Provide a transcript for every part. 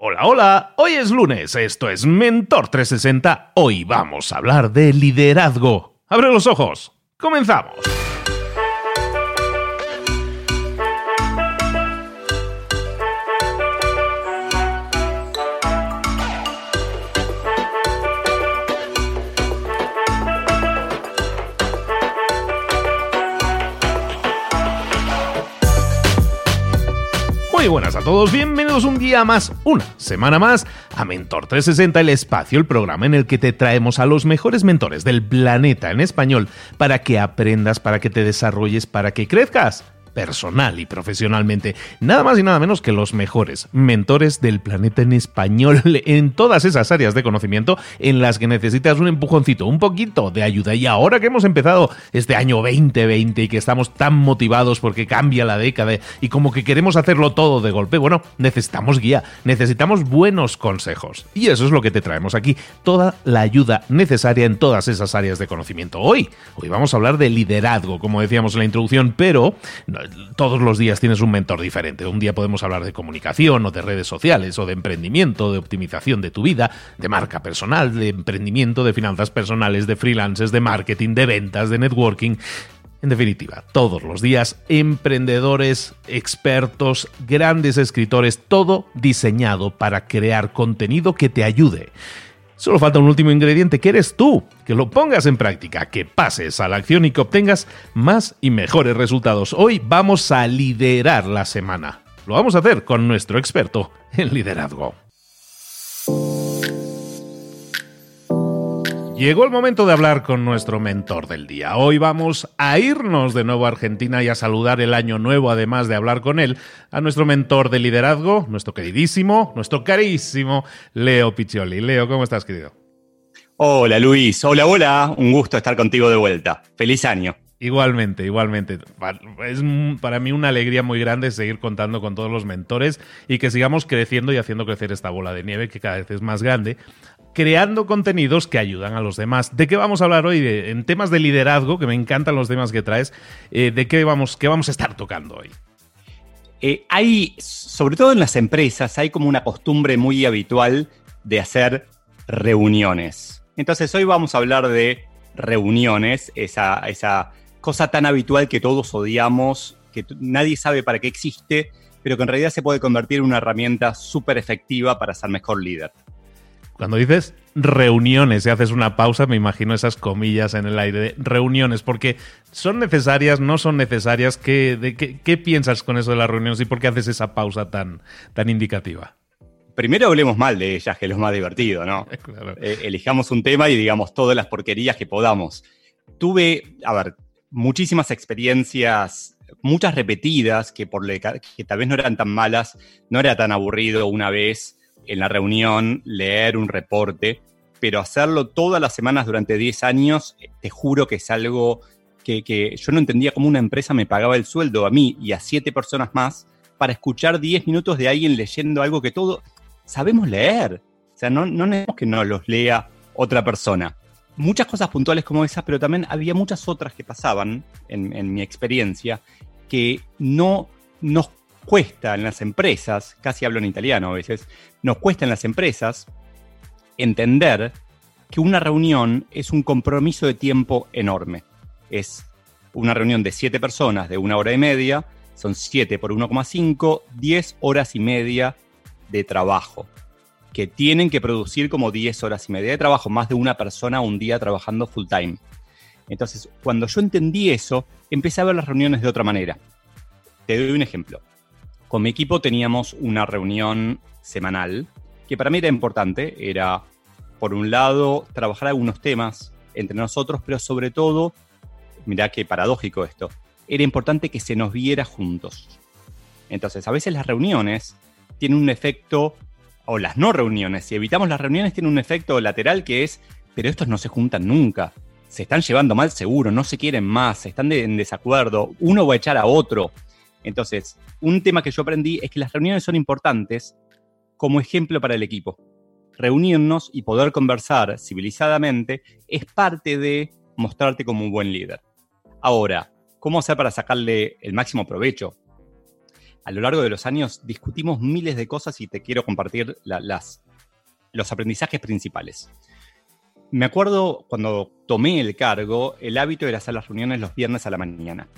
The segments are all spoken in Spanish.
Hola, hola, hoy es lunes, esto es Mentor 360, hoy vamos a hablar de liderazgo. Abre los ojos, comenzamos. Muy buenas a todos, bienvenidos un día más, una semana más a Mentor 360, el espacio, el programa en el que te traemos a los mejores mentores del planeta en español para que aprendas, para que te desarrolles, para que crezcas personal y profesionalmente. Nada más y nada menos que los mejores mentores del planeta en español en todas esas áreas de conocimiento en las que necesitas un empujoncito, un poquito de ayuda. Y ahora que hemos empezado este año 2020 y que estamos tan motivados porque cambia la década y como que queremos hacerlo todo de golpe, bueno, necesitamos guía, necesitamos buenos consejos. Y eso es lo que te traemos aquí, toda la ayuda necesaria en todas esas áreas de conocimiento. Hoy, hoy vamos a hablar de liderazgo, como decíamos en la introducción, pero todos los días tienes un mentor diferente. Un día podemos hablar de comunicación o de redes sociales o de emprendimiento, de optimización de tu vida, de marca personal, de emprendimiento, de finanzas personales, de freelancers, de marketing, de ventas, de networking. En definitiva, todos los días, emprendedores, expertos, grandes escritores, todo diseñado para crear contenido que te ayude. Solo falta un último ingrediente, que eres tú, que lo pongas en práctica, que pases a la acción y que obtengas más y mejores resultados. Hoy vamos a liderar la semana. Lo vamos a hacer con nuestro experto en liderazgo. Llegó el momento de hablar con nuestro mentor del día. Hoy vamos a irnos de nuevo a Argentina y a saludar el año nuevo, además de hablar con él, a nuestro mentor de liderazgo, nuestro queridísimo, nuestro carísimo Leo Piccioli. Leo, ¿cómo estás, querido? Hola, Luis. Hola, hola. Un gusto estar contigo de vuelta. Feliz año. Igualmente, igualmente. Es para mí una alegría muy grande seguir contando con todos los mentores y que sigamos creciendo y haciendo crecer esta bola de nieve que cada vez es más grande creando contenidos que ayudan a los demás. ¿De qué vamos a hablar hoy? en temas de liderazgo, que me encantan los temas que traes. Eh, ¿De qué vamos, qué vamos a estar tocando hoy? Eh, hay, sobre todo en las empresas, hay como una costumbre muy habitual de hacer reuniones. Entonces hoy vamos a hablar de reuniones, esa, esa cosa tan habitual que todos odiamos, que nadie sabe para qué existe, pero que en realidad se puede convertir en una herramienta súper efectiva para ser mejor líder. Cuando dices reuniones y haces una pausa, me imagino esas comillas en el aire de reuniones, porque son necesarias, no son necesarias. ¿Qué, de, qué, piensas con eso de las reuniones y por qué haces esa pausa tan, tan indicativa? Primero hablemos mal de ellas, que es lo más divertido, ¿no? Eh, elijamos un tema y digamos todas las porquerías que podamos. Tuve, a ver, muchísimas experiencias, muchas repetidas, que, por que tal vez no eran tan malas, no era tan aburrido una vez en la reunión, leer un reporte, pero hacerlo todas las semanas durante 10 años, te juro que es algo que, yo no entendía cómo una empresa me pagaba el sueldo a mí y a siete personas más para escuchar 10 minutos de alguien leyendo algo que todos sabemos leer. O sea, no, no necesitamos que nos los lea otra persona. Muchas cosas puntuales como esas, pero también había muchas otras que pasaban en, en mi experiencia que no nos cuesta en las empresas, casi hablo en italiano a veces, nos cuesta en las empresas entender que una reunión es un compromiso de tiempo enorme. Es una reunión de siete personas de una hora y media, son 7 por 1,5, 10 horas y media de trabajo, que tienen que producir como 10 horas y media de trabajo, más de una persona un día trabajando full time. Entonces, cuando yo entendí eso, empecé a ver las reuniones de otra manera. Te doy un ejemplo. Con mi equipo teníamos una reunión semanal que para mí era importante. Era, por un lado, trabajar algunos temas entre nosotros, pero sobre todo, mirá qué paradójico esto, era importante que se nos viera juntos. Entonces, a veces las reuniones tienen un efecto, o las no reuniones, si evitamos las reuniones, tienen un efecto lateral que es, pero estos no se juntan nunca. Se están llevando mal seguro, no se quieren más, están en desacuerdo, uno va a echar a otro. Entonces, un tema que yo aprendí es que las reuniones son importantes como ejemplo para el equipo. Reunirnos y poder conversar civilizadamente es parte de mostrarte como un buen líder. Ahora, ¿cómo hacer para sacarle el máximo provecho? a lo largo de los años discutimos miles de cosas y te quiero compartir las, los aprendizajes principales. Me acuerdo cuando tomé el cargo, el hábito era hacer las reuniones los viernes a la mañana.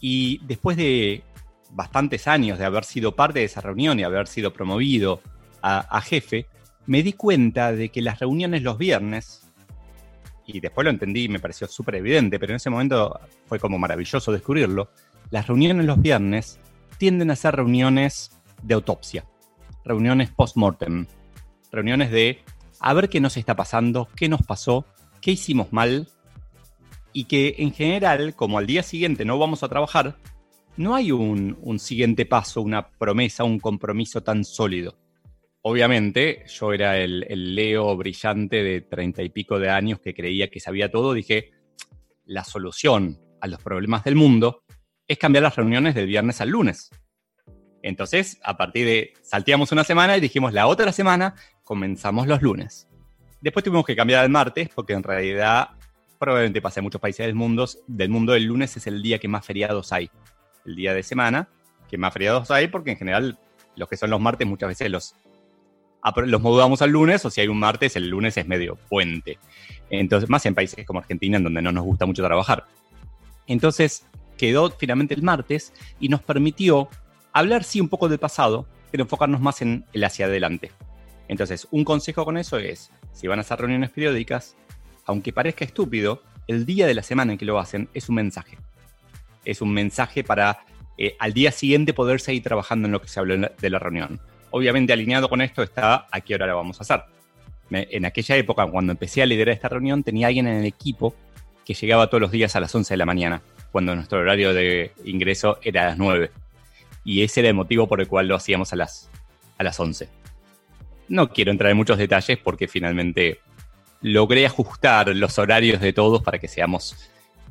Y después de bastantes años de haber sido parte de esa reunión y haber sido promovido a, jefe, me di cuenta de que las reuniones los viernes, y después lo entendí y me pareció súper evidente, pero en ese momento fue como maravilloso descubrirlo, las reuniones los viernes tienden a ser reuniones de autopsia, reuniones post-mortem, reuniones de a ver qué nos está pasando, qué nos pasó, qué hicimos mal, y que en general, como al día siguiente no vamos a trabajar, no hay un, siguiente paso, una promesa, un compromiso tan sólido. Obviamente, yo era el, Leo brillante de treinta y pico de años que creía que sabía todo. Dije, la solución a los problemas del mundo es cambiar las reuniones del viernes al lunes. Entonces, a partir de, salteamos una semana y dijimos, la otra semana comenzamos los lunes. Después tuvimos que cambiar al martes porque en realidad probablemente pasa en muchos países del mundo, del mundo el lunes es el día que más feriados hay el día de semana, que más feriados hay, porque en general los que son los martes muchas veces los, los mudamos al lunes, o si hay un martes, el lunes es medio puente. Entonces, más en países como Argentina, en donde no nos gusta mucho trabajar. Entonces, quedó finalmente el martes y nos permitió hablar, sí, un poco del pasado, pero enfocarnos más en el hacia adelante. Entonces, un consejo con eso es, si van a hacer reuniones periódicas, aunque parezca estúpido, el día de la semana en que lo hacen es un mensaje es un mensaje para eh, al día siguiente poder seguir trabajando en lo que se habló de la reunión. Obviamente alineado con esto está a qué hora la vamos a hacer. en aquella época, cuando empecé a liderar esta reunión, tenía alguien en el equipo que llegaba todos los días a las 11 de la mañana, cuando nuestro horario de ingreso era a las 9. Y ese era el motivo por el cual lo hacíamos a las, a las 11. No quiero entrar en muchos detalles porque finalmente logré ajustar los horarios de todos para que seamos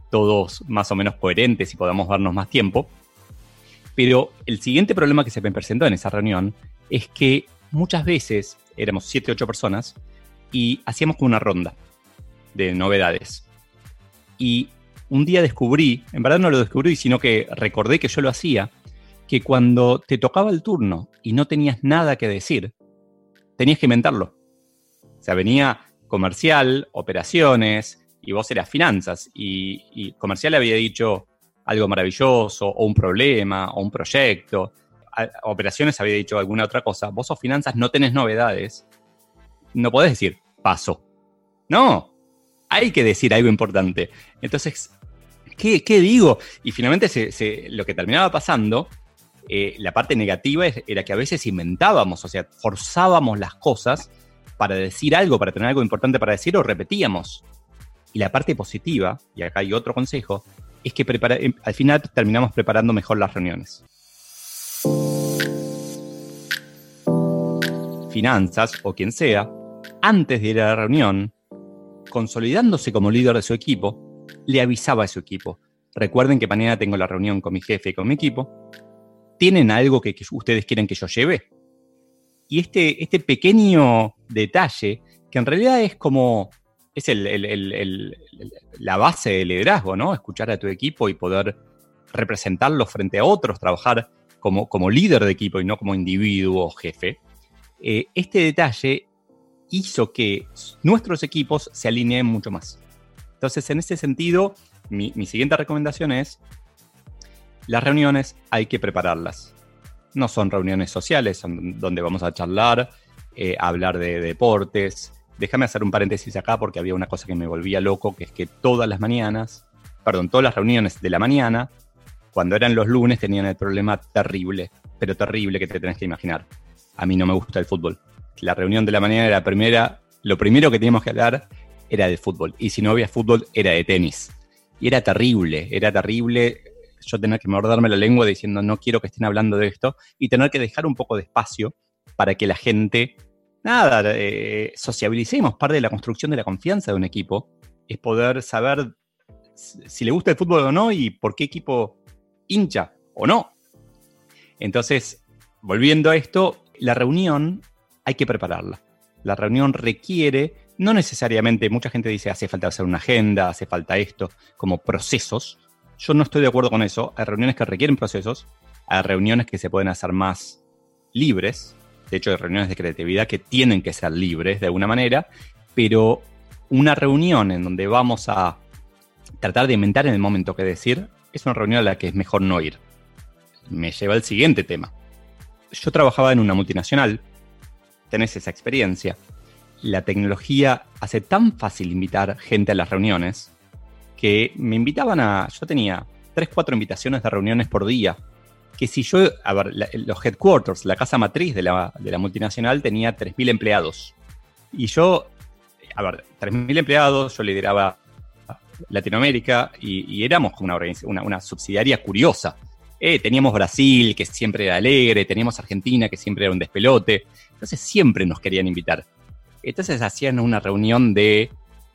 todos más o menos coherentes y podamos darnos más tiempo. Pero el siguiente problema que se me presentó en esa reunión es que muchas veces éramos 7, 8 personas y hacíamos como una ronda de novedades. Y un día descubrí, en verdad no lo descubrí, sino que recordé que yo lo hacía, que cuando te tocaba el turno y no tenías nada que decir, tenías que inventarlo. O sea, venía comercial, operaciones, y vos eras finanzas y, comercial había dicho algo maravilloso o un problema o un proyecto, operaciones había dicho alguna otra cosa, vos sos finanzas, no tenés novedades, no podés decir paso. No, hay que decir algo importante. Entonces, ¿qué, digo? Y finalmente lo que terminaba pasando, eh, la parte negativa era que a veces inventábamos, o sea, forzábamos las cosas para decir algo, para tener algo importante para decir o repetíamos. Y la parte positiva, y acá hay otro consejo, es que em, al final terminamos preparando mejor las reuniones. Finanzas o quien sea, antes de ir a la reunión, consolidándose como líder de su equipo, le avisaba a su equipo. Recuerden que mañana tengo la reunión con mi jefe y con mi equipo. ¿Tienen algo que, ustedes quieren que yo lleve? Y este, este pequeño detalle, que en realidad es como es la base del liderazgo, ¿no? Escuchar a tu equipo y poder representarlo frente a otros, trabajar como, como líder de equipo y no como individuo o jefe. Eh, este detalle hizo que nuestros equipos se alineen mucho más. Entonces, en ese sentido, mi, siguiente recomendación es, las reuniones hay que prepararlas. No son reuniones sociales donde vamos a charlar, eh, hablar de deportes, Déjame hacer un paréntesis acá porque había una cosa que me volvía loco, que es que todas las mañanas, perdón, todas las reuniones de la mañana, cuando eran los lunes, tenían el problema terrible, pero terrible que te tenés que imaginar. A mí no me gusta el fútbol. La reunión de la mañana era la primera, lo primero que teníamos que hablar era de fútbol. Y si no había fútbol, era de tenis. Y era terrible, era terrible yo tener que morderme la lengua diciendo no quiero que estén hablando de esto y tener que dejar un poco de espacio para que la gente nada, eh, sociabilicemos. Parte de la construcción de la confianza de un equipo es poder saber si le gusta el fútbol o no y por qué equipo hincha o no. Entonces, volviendo a esto, la reunión hay que prepararla. La reunión requiere, no necesariamente, mucha gente dice hace falta hacer una agenda, hace falta esto, como procesos. Yo no estoy de acuerdo con eso. Hay reuniones que requieren procesos a reuniones que se pueden hacer más libres. De hecho, hay reuniones de creatividad que tienen que ser libres de alguna manera, pero una reunión en donde vamos a tratar de inventar en el momento que decir, es una reunión a la que es mejor no ir. Me lleva al siguiente tema. Yo trabajaba en una multinacional, tenés esa experiencia. La tecnología hace tan fácil invitar gente a las reuniones que me invitaban a. Yo tenía 3, 4 invitaciones de reuniones por día. Que si yo. A ver, los headquarters, la casa matriz de la, de la multinacional tenía 3.000 empleados. Y yo. A ver, 3.000 empleados, yo lideraba Latinoamérica y, éramos una, una, una subsidiaria curiosa. Eh, teníamos Brasil, que siempre era alegre, teníamos Argentina, que siempre era un despelote. Entonces siempre nos querían invitar. Entonces hacían una reunión de,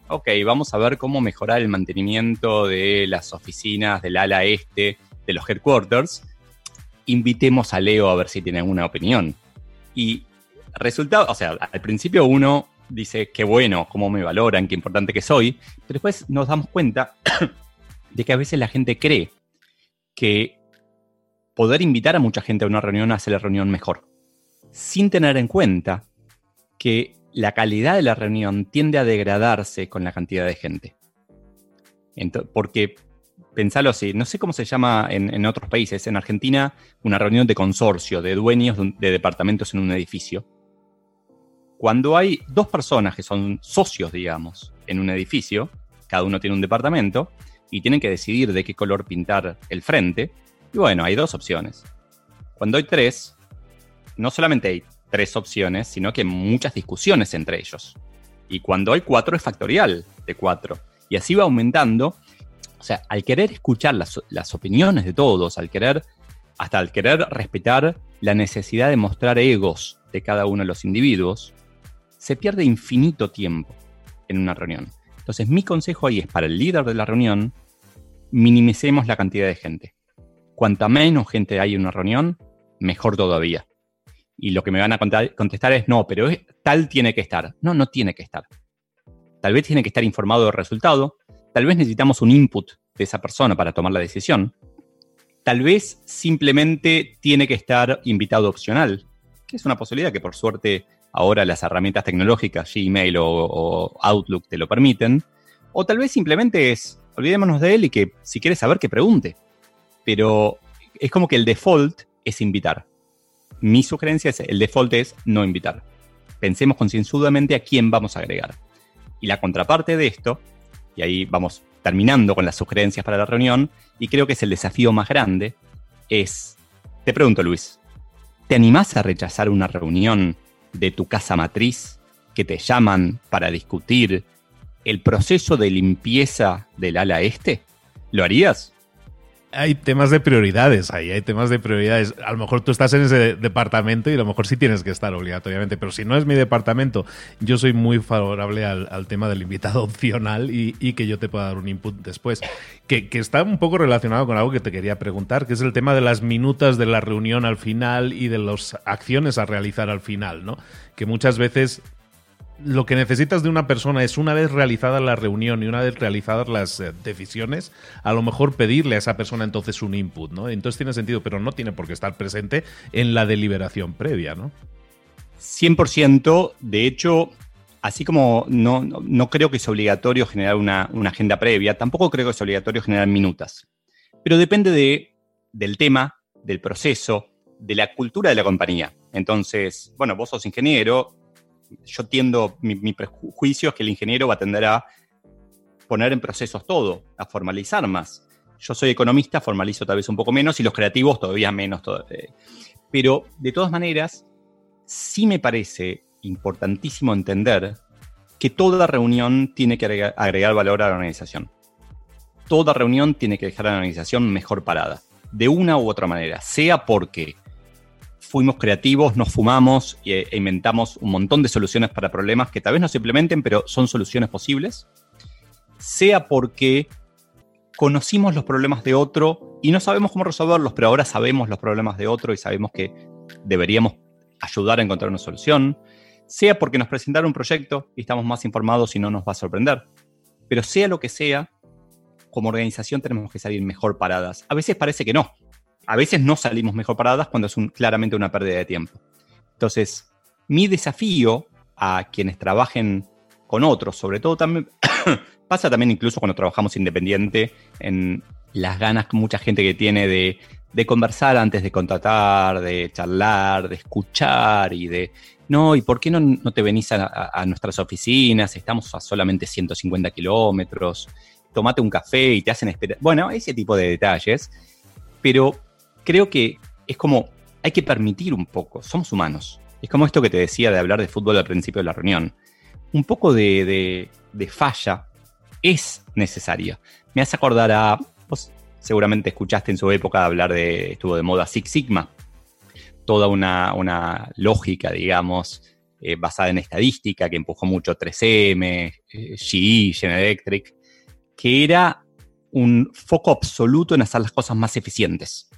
ok, vamos a ver cómo mejorar el mantenimiento de las oficinas del ala este, de los headquarters. Invitemos a Leo a ver si tiene alguna opinión. Y resultado, o sea, al principio uno dice, qué bueno, cómo me valoran, qué importante que soy, pero después nos damos cuenta de que a veces la gente cree que poder invitar a mucha gente a una reunión hace la reunión mejor, sin tener en cuenta que la calidad de la reunión tiende a degradarse con la cantidad de gente. porque, pensalo así, no sé cómo se llama en, otros países, en Argentina, una reunión de consorcio, de dueños de departamentos en un edificio cuando hay dos personas que son socios, digamos, en un edificio, cada uno tiene un departamento, y tienen que decidir de qué color pintar el frente, y bueno, hay dos opciones. Cuando hay tres, no solamente hay tres opciones, sino que muchas discusiones entre ellos. Y cuando hay cuatro es factorial de cuatro. Y así va aumentando. O sea, al querer escuchar las, las opiniones de todos, al querer, hasta al querer respetar la necesidad de mostrar egos de cada uno de los individuos, se pierde infinito tiempo en una reunión. Entonces, mi consejo ahí es para el líder de la reunión, minimicemos la cantidad de gente. Cuanta menos gente hay en una reunión, mejor todavía. Y lo que me van a contestar es, no, pero tal tiene que estar. No, no tiene que estar. Tal vez tiene que estar informado del resultado, tal vez necesitamos un input de esa persona para tomar la decisión, tal vez simplemente tiene que estar invitado opcional, que es una posibilidad que por suerte ahora las herramientas tecnológicas, Gmail o, Outlook te lo permiten, o tal vez simplemente es, olvidémonos de él y que si quiere saber que pregunte. Pero es como que el default es invitar. Mi sugerencia es, el default es no invitar. Pensemos concienzudamente a quién vamos a agregar. Y la contraparte de esto, y ahí vamos terminando con las sugerencias para la reunión, y creo que es el desafío más grande, es, te pregunto Luis, ¿te animás a rechazar una reunión de tu casa matriz que te llaman para discutir el proceso de limpieza del ala este? ¿Lo harías? Hay temas de prioridades ahí, hay temas de prioridades. A lo mejor tú estás en ese departamento y a lo mejor sí tienes que estar obligatoriamente, pero si no es mi departamento, yo soy muy favorable al, tema del invitado opcional y, que yo te pueda dar un input después. Que, que, está un poco relacionado con algo que te quería preguntar, que es el tema de las minutas de la reunión al final y de las acciones a realizar al final, ¿no? Que muchas veces lo que necesitas de una persona es una vez realizada la reunión y una vez realizadas las eh, decisiones, a lo mejor pedirle a esa persona entonces un input, ¿no? Entonces tiene sentido, pero no tiene por qué estar presente en la deliberación previa, ¿no? 100%, de hecho, así como no, no, creo que es obligatorio generar una, agenda previa, tampoco creo que es obligatorio generar minutas. Pero depende de, del tema, del proceso, de la cultura de la compañía. Entonces, bueno, vos sos ingeniero, yo tiendo, mi, prejuicio es que el ingeniero va a tender a poner en procesos todo, a formalizar más. Yo soy economista, formalizo tal vez un poco menos y los creativos todavía menos. Eh. Pero de todas maneras, sí me parece importantísimo entender que toda reunión tiene que agregar valor a la organización. Toda reunión tiene que dejar a la organización mejor parada, de una u otra manera, sea porque fuimos creativos, nos fumamos e, inventamos un montón de soluciones para problemas que tal vez no se implementen, pero son soluciones posibles, sea porque conocimos los problemas de otro y no sabemos cómo resolverlos, pero ahora sabemos los problemas de otro y sabemos que deberíamos ayudar a encontrar una solución, sea porque nos presentaron un proyecto y estamos más informados y no nos va a sorprender, pero sea lo que sea, como organización tenemos que salir mejor paradas. A veces parece que no, a veces no salimos mejor paradas cuando es claramente una pérdida de tiempo. Entonces, mi desafío a quienes trabajen con otros, sobre todo también, pasa también incluso cuando trabajamos independiente, en las ganas que mucha gente que tiene de, conversar antes de contratar, de charlar, de escuchar y de, no, ¿y por qué no, no te venís a, nuestras oficinas? Estamos a solamente 150 kilómetros, tomate un café y te hacen esperar. Bueno, ese tipo de detalles, pero creo que es como, hay que permitir un poco, somos humanos. Es como esto que te decía de hablar de fútbol al principio de la reunión. Un poco de, falla es necesaria. Me hace acordar a, vos seguramente escuchaste en su época hablar de, estuvo de moda Six Sigma, toda una, lógica, digamos, eh, basada en estadística que empujó mucho 3M, eh, GE, General Electric, que era un foco absoluto en hacer las cosas más eficientes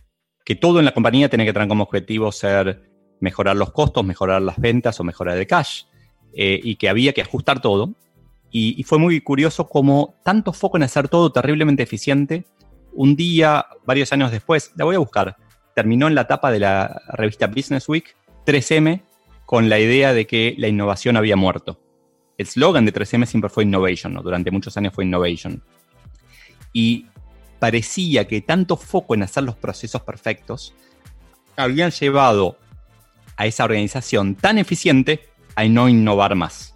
que todo en la compañía tiene que tener como objetivo ser mejorar los costos, mejorar las ventas o mejorar el cash, eh, y que había que ajustar todo. Y, fue muy curioso cómo tanto foco en hacer todo terriblemente eficiente, un día, varios años después, la voy a buscar, terminó en la tapa de la revista Business Week 3M con la idea de que la innovación había muerto. El slogan de 3M siempre fue Innovation, ¿no? durante muchos años fue Innovation. Y parecía que tanto foco en hacer los procesos perfectos habían llevado a esa organización tan eficiente a no innovar más.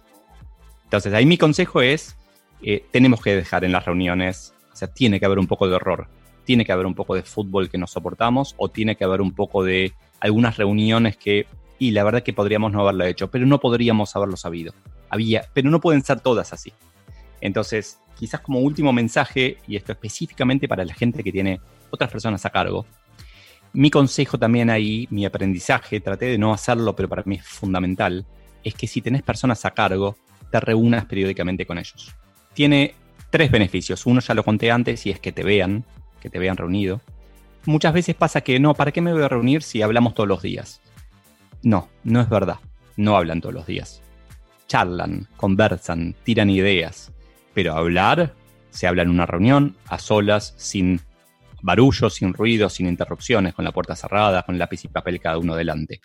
Entonces, ahí mi consejo es, eh, tenemos que dejar en las reuniones, o sea, tiene que haber un poco de error, tiene que haber un poco de fútbol que nos soportamos o tiene que haber un poco de algunas reuniones que, y la verdad que podríamos no haberlo hecho, pero no podríamos haberlo sabido. Había, pero no pueden ser todas así. Entonces, quizás como último mensaje, y esto específicamente para la gente que tiene otras personas a cargo, mi consejo también ahí, mi aprendizaje, traté de no hacerlo, pero para mí es fundamental, es que si tenés personas a cargo, te reúnas periódicamente con ellos. Tiene tres beneficios. Uno ya lo conté antes y es que te vean, que te vean reunido. Muchas veces pasa que no, ¿para qué me voy a reunir si hablamos todos los días? No, no es verdad. No hablan todos los días. Charlan, conversan, tiran ideas pero hablar se habla en una reunión, a solas, sin barullo, sin ruido, sin interrupciones, con la puerta cerrada, con lápiz y papel cada uno delante.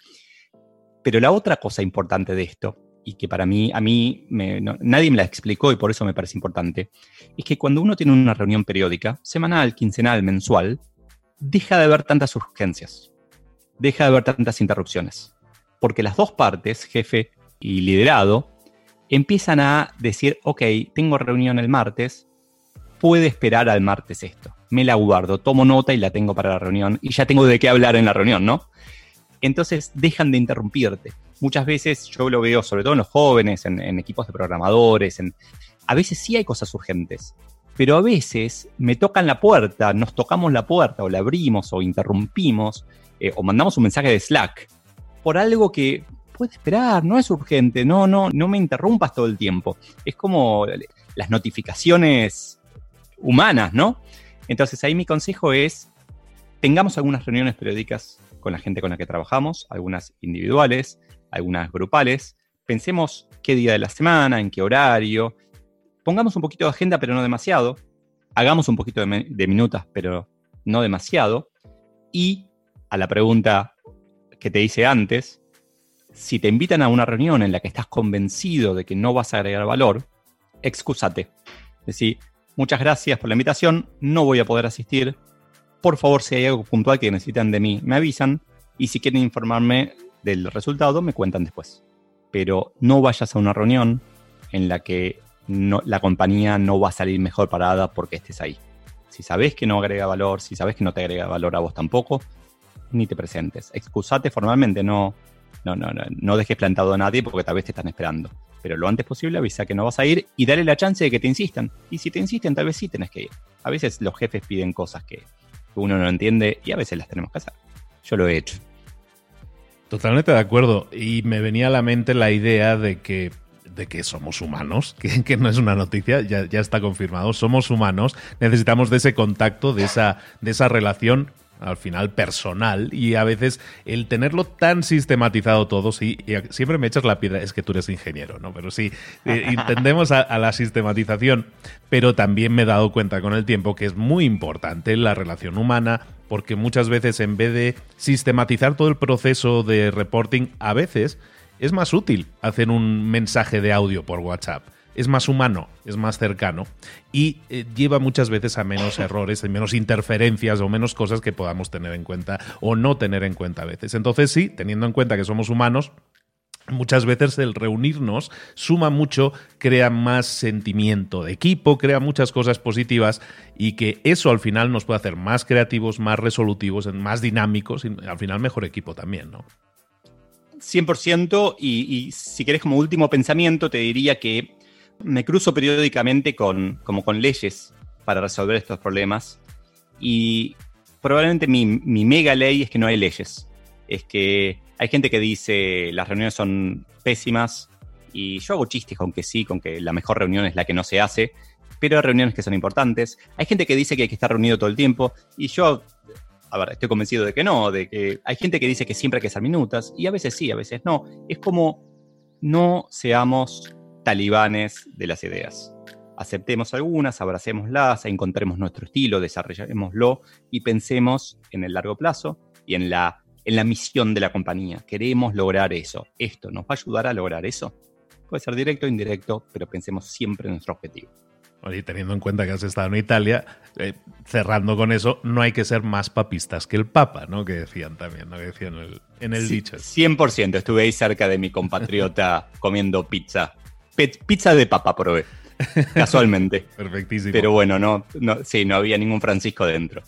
Pero la otra cosa importante de esto, y que para mí, a mí nadie me la explicó y por eso me parece importante, es que cuando uno tiene una reunión periódica, semanal, quincenal, mensual, deja de haber tantas urgencias, deja de haber tantas interrupciones, porque las dos partes, jefe y liderado, empiezan a decir, ok, tengo reunión el martes, puede esperar al martes esto. Me la guardo, tomo nota y la tengo para la reunión y ya tengo de qué hablar en la reunión, ¿no? Entonces dejan de interrumpirte. Muchas veces yo lo veo, sobre todo en los jóvenes, en, equipos de programadores, en, a veces sí hay cosas urgentes, pero a veces me tocan la puerta, nos tocamos la puerta o la abrimos o interrumpimos eh, o mandamos un mensaje de Slack por algo que puede esperar, no es urgente, no, no, no me interrumpas todo el tiempo. Es como las notificaciones humanas, ¿no? Entonces ahí mi consejo es, tengamos algunas reuniones periódicas con la gente con la que trabajamos, algunas individuales, algunas grupales, pensemos qué día de la semana, en qué horario, pongamos un poquito de agenda, pero no demasiado, hagamos un poquito de, de minutas, pero no demasiado, y a la pregunta que te hice antes, si te invitan a una reunión en la que estás convencido de que no vas a agregar valor, excúsate. Decir, muchas gracias por la invitación, no voy a poder asistir. Por favor, si hay algo puntual que necesitan de mí, me avisan. Y si quieren informarme del resultado, me cuentan después. Pero no vayas a una reunión en la que la compañía no va a salir mejor parada porque estés ahí. Si sabes que no agrega valor, si sabes que no te agrega valor a vos tampoco, ni te presentes. Excusate formalmente, no, no, no, no, no dejes plantado a nadie porque tal vez te están esperando. Pero lo antes posible avisa que no vas a ir y dale la chance de que te insistan. Y si te insisten, tal vez sí tenés que ir. A veces los jefes piden cosas que uno no entiende y a veces las tenemos que hacer. Yo lo he hecho. Totalmente de acuerdo. Y me venía a la mente la idea de que de que somos humanos, que, que, no es una noticia, ya, ya está confirmado, somos humanos, necesitamos de ese contacto, de esa, de esa relación al final personal y a veces el tenerlo tan sistematizado todo, sí, y siempre me echas la piedra, es que tú eres ingeniero, ¿no? Pero sí, eh, entendemos a, la sistematización, pero también me he dado cuenta con el tiempo que es muy importante la relación humana, porque muchas veces en vez de sistematizar todo el proceso de reporting, a veces es más útil hacer un mensaje de audio por WhatsApp es más humano, es más cercano y eh, lleva muchas veces a menos errores, a menos interferencias o menos cosas que podamos tener en cuenta o no tener en cuenta a veces. Entonces sí, teniendo en cuenta que somos humanos, Muchas veces el reunirnos suma mucho, crea más sentimiento de equipo, crea muchas cosas positivas y que eso al final nos puede hacer más creativos, más resolutivos, más dinámicos y al final mejor equipo también, ¿no? 100% y, y si querés como último pensamiento te diría que me cruzo periódicamente con, como con leyes para resolver estos problemas y probablemente mi, mi mega ley es que no hay leyes. Es que hay gente que dice las reuniones son pésimas y yo hago chistes con que sí, con que la mejor reunión es la que no se hace, pero hay reuniones que son importantes. Hay gente que dice que hay que estar reunido todo el tiempo y yo, a ver, estoy convencido de que no, de que hay gente que dice que siempre hay que hacer minutas y a veces sí, a veces no. Es como no seamos talibanes de las ideas. Aceptemos algunas, abracémoslas, encontremos nuestro estilo, desarrollémoslo y pensemos en el largo plazo y en la, en la misión de la compañía. Queremos lograr eso. ¿Esto nos va a ayudar a lograr eso? Puede ser directo o indirecto, pero pensemos siempre en nuestro objetivo. Y teniendo en cuenta que has estado en Italia, eh, cerrando con eso, no hay que ser más papistas que el Papa, ¿no? Que decían también, ¿no? Que decían en el, en el dicho. 100%, estuve ahí cerca de mi compatriota comiendo pizza pizza de papa probé. Casualmente. Perfectísimo. Pero bueno, no, no, sí, no había ningún Francisco dentro.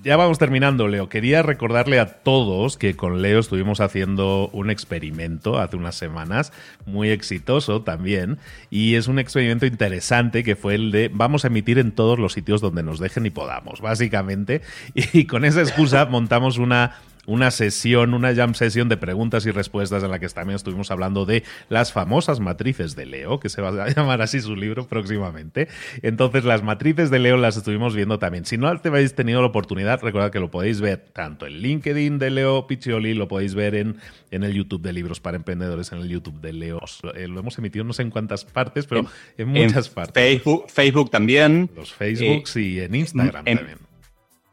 Ya vamos terminando, Leo. Quería recordarle a todos que con Leo estuvimos haciendo un experimento hace unas semanas, muy exitoso también, y es un experimento interesante que fue el de vamos a emitir en todos los sitios donde nos dejen y podamos, básicamente, y con esa excusa montamos una una sesión, una jam sesión de preguntas y respuestas en la que también estuvimos hablando de las famosas matrices de Leo, que se va a llamar así su libro próximamente. Entonces, las matrices de Leo las estuvimos viendo también. Si no habéis tenido la oportunidad, recordad que lo podéis ver tanto en LinkedIn de Leo Piccioli, lo podéis ver en, en el YouTube de Libros para Emprendedores, en el YouTube de Leo. Eh, lo hemos emitido no sé en cuántas partes, pero en, muchas partes. Facebook, Facebook también. Los Facebooks eh, y en Instagram también.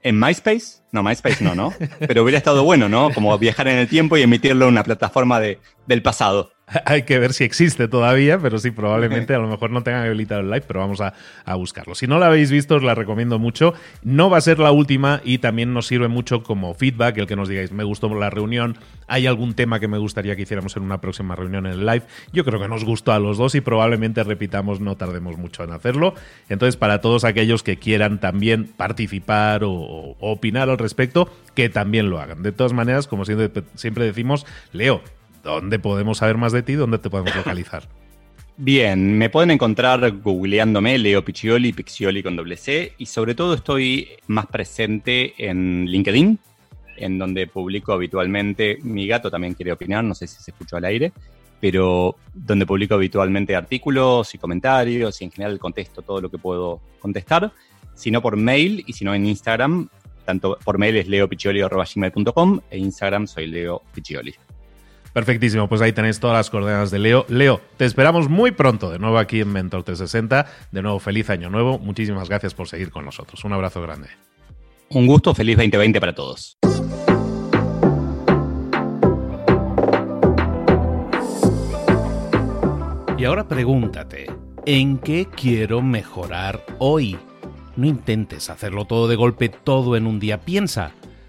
¿En MySpace? No, MySpace no, ¿no? Pero hubiera estado bueno, ¿no? Como viajar en el tiempo y emitirlo en una plataforma de, del pasado. Hay que ver si existe todavía, pero sí, probablemente a lo mejor no tengan habilitado el live, pero vamos a, buscarlo. Si no la habéis visto, os la recomiendo mucho. No va a ser la última y también nos sirve mucho como feedback el que nos digáis, me gustó la reunión, hay algún tema que me gustaría que hiciéramos en una próxima reunión en el live. Yo creo que nos gustó a los dos y probablemente repitamos, no tardemos mucho en hacerlo. Entonces, para todos aquellos que quieran también participar o, o opinar al respecto, que también lo hagan. De todas maneras, como siempre, siempre decimos, Leo, ¿Dónde podemos saber más de ti? ¿Dónde te podemos localizar? Bien, me pueden encontrar googleándome Leo Piccioli, Piccioli con doble C, y sobre todo estoy más presente en LinkedIn, en donde publico habitualmente, mi gato también quiere opinar, no sé si se escuchó al aire, pero donde publico habitualmente artículos y comentarios y en general contesto todo lo que puedo contestar, sino por mail y si no en Instagram, tanto por mail es leopiccioli.com e Instagram soy Leo Piccioli. Perfectísimo, pues ahí tenéis todas las coordenadas de Leo. Leo, te esperamos muy pronto de nuevo aquí en Mentor 360. De nuevo, feliz año nuevo. Muchísimas gracias por seguir con nosotros. Un abrazo grande. Un gusto, feliz 2020 para todos. Y ahora pregúntate, ¿en qué quiero mejorar hoy? No intentes hacerlo todo de golpe, todo en un día. Piensa.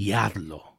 y hazlo.